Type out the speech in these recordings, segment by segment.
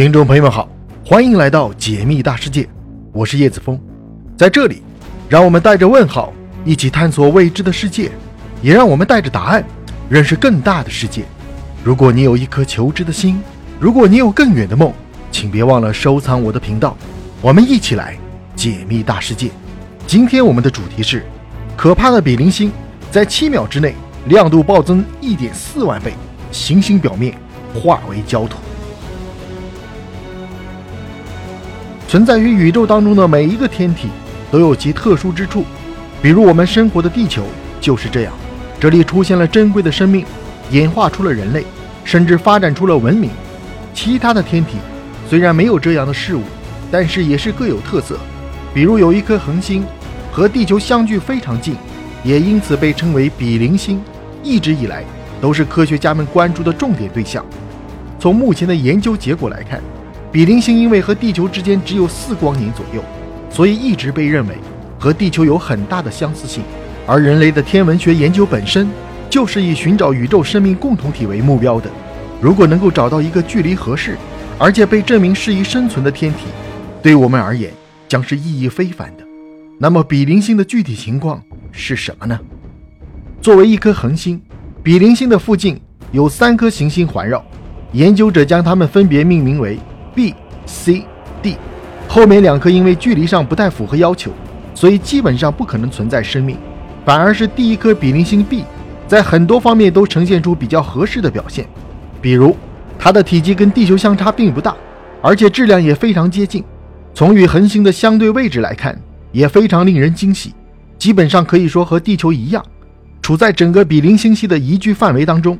听众朋友们好，欢迎来到解密大世界，我是叶子峰，在这里，让我们带着问号一起探索未知的世界，也让我们带着答案认识更大的世界。如果你有一颗求知的心，如果你有更远的梦，请别忘了收藏我的频道，我们一起来解密大世界。今天我们的主题是：可怕的比邻星在七秒之内亮度暴增一点四万倍，行星表面化为焦土。存在于宇宙当中的每一个天体都有其特殊之处，比如我们生活的地球就是这样。这里出现了珍贵的生命，演化出了人类，甚至发展出了文明。其他的天体虽然没有这样的事物，但是也是各有特色。比如有一颗恒星和地球相距非常近，也因此被称为比邻星，一直以来都是科学家们关注的重点对象。从目前的研究结果来看。比邻星因为和地球之间只有四光年左右，所以一直被认为和地球有很大的相似性。而人类的天文学研究本身就是以寻找宇宙生命共同体为目标的。如果能够找到一个距离合适，而且被证明适宜生存的天体，对我们而言将是意义非凡的。那么，比邻星的具体情况是什么呢？作为一颗恒星，比邻星的附近有三颗行星环绕，研究者将它们分别命名为。B、C、D，后面两颗因为距离上不太符合要求，所以基本上不可能存在生命。反而是第一颗比邻星 B，在很多方面都呈现出比较合适的表现，比如它的体积跟地球相差并不大，而且质量也非常接近。从与恒星的相对位置来看，也非常令人惊喜，基本上可以说和地球一样，处在整个比邻星系的宜居范围当中。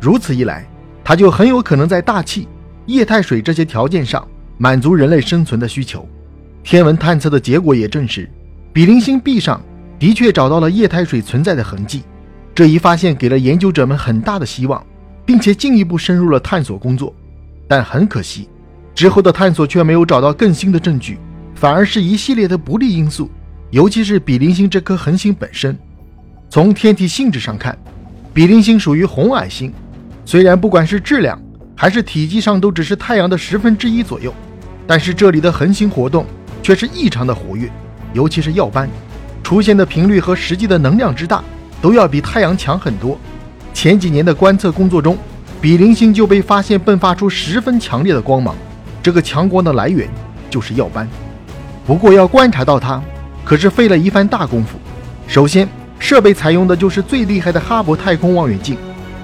如此一来，它就很有可能在大气。液态水这些条件上满足人类生存的需求，天文探测的结果也证实，比邻星壁上的确找到了液态水存在的痕迹。这一发现给了研究者们很大的希望，并且进一步深入了探索工作。但很可惜，之后的探索却没有找到更新的证据，反而是一系列的不利因素，尤其是比邻星这颗恒星本身。从天体性质上看，比邻星属于红矮星，虽然不管是质量，还是体积上都只是太阳的十分之一左右，但是这里的恒星活动却是异常的活跃，尤其是耀斑出现的频率和实际的能量之大都要比太阳强很多。前几年的观测工作中，比邻星就被发现迸发出十分强烈的光芒，这个强光的来源就是耀斑。不过要观察到它，可是费了一番大功夫。首先，设备采用的就是最厉害的哈勃太空望远镜，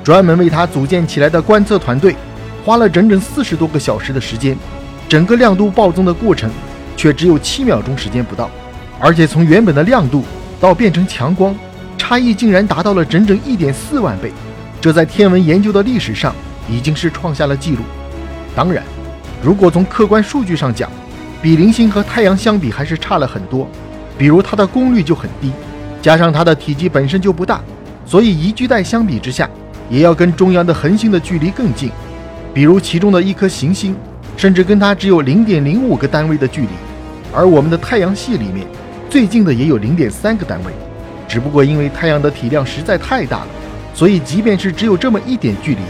专门为它组建起来的观测团队。花了整整四十多个小时的时间，整个亮度暴增的过程却只有七秒钟时间不到，而且从原本的亮度到变成强光，差异竟然达到了整整一点四万倍，这在天文研究的历史上已经是创下了记录。当然，如果从客观数据上讲，比邻星和太阳相比还是差了很多，比如它的功率就很低，加上它的体积本身就不大，所以宜居带相比之下，也要跟中央的恒星的距离更近。比如其中的一颗行星，甚至跟它只有零点零五个单位的距离，而我们的太阳系里面最近的也有零点三个单位。只不过因为太阳的体量实在太大了，所以即便是只有这么一点距离，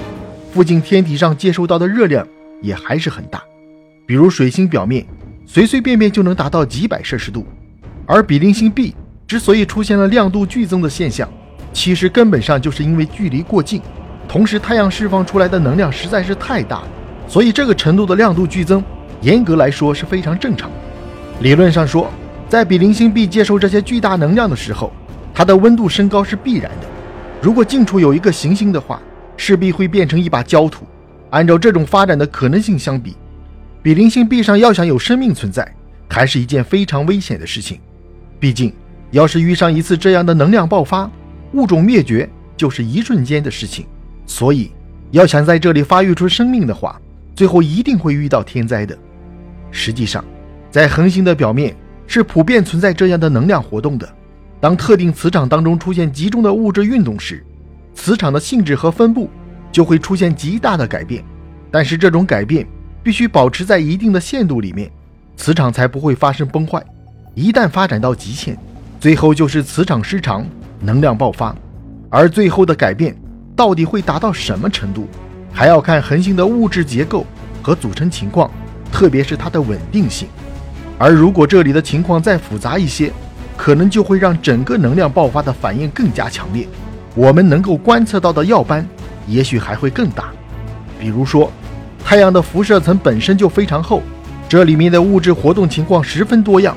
附近天体上接收到的热量也还是很大。比如水星表面随随便便就能达到几百摄氏度，而比邻星 B 之所以出现了亮度剧增的现象，其实根本上就是因为距离过近。同时，太阳释放出来的能量实在是太大，所以这个程度的亮度剧增，严格来说是非常正常。理论上说，在比邻星 B 接受这些巨大能量的时候，它的温度升高是必然的。如果近处有一个行星的话，势必会变成一把焦土。按照这种发展的可能性相比，比邻星 B 上要想有生命存在，还是一件非常危险的事情。毕竟，要是遇上一次这样的能量爆发，物种灭绝就是一瞬间的事情。所以，要想在这里发育出生命的话，最后一定会遇到天灾的。实际上，在恒星的表面是普遍存在这样的能量活动的。当特定磁场当中出现集中的物质运动时，磁场的性质和分布就会出现极大的改变。但是这种改变必须保持在一定的限度里面，磁场才不会发生崩坏。一旦发展到极限，最后就是磁场失常，能量爆发，而最后的改变。到底会达到什么程度，还要看恒星的物质结构和组成情况，特别是它的稳定性。而如果这里的情况再复杂一些，可能就会让整个能量爆发的反应更加强烈。我们能够观测到的耀斑，也许还会更大。比如说，太阳的辐射层本身就非常厚，这里面的物质活动情况十分多样，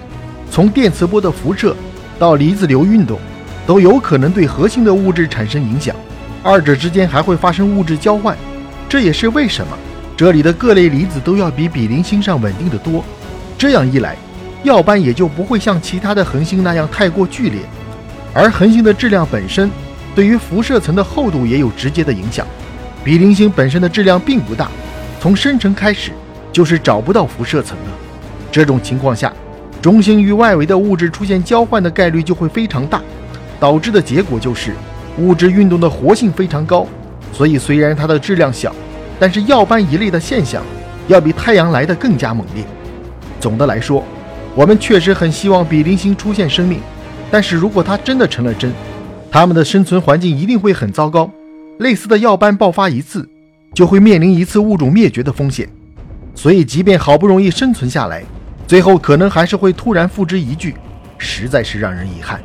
从电磁波的辐射到离子流运动，都有可能对核心的物质产生影响。二者之间还会发生物质交换，这也是为什么这里的各类离子都要比比邻星上稳定的多。这样一来，耀斑也就不会像其他的恒星那样太过剧烈，而恒星的质量本身对于辐射层的厚度也有直接的影响。比邻星本身的质量并不大，从生成开始就是找不到辐射层的。这种情况下，中心与外围的物质出现交换的概率就会非常大，导致的结果就是物质运动的活性非常高。所以虽然它的质量小，但是耀斑一类的现象要比太阳来的更加猛烈。总的来说，我们确实很希望比邻星出现生命，但是如果它真的成了真，它们的生存环境一定会很糟糕。类似的耀斑爆发一次，就会面临一次物种灭绝的风险。所以，即便好不容易生存下来，最后可能还是会突然付之一炬，实在是让人遗憾。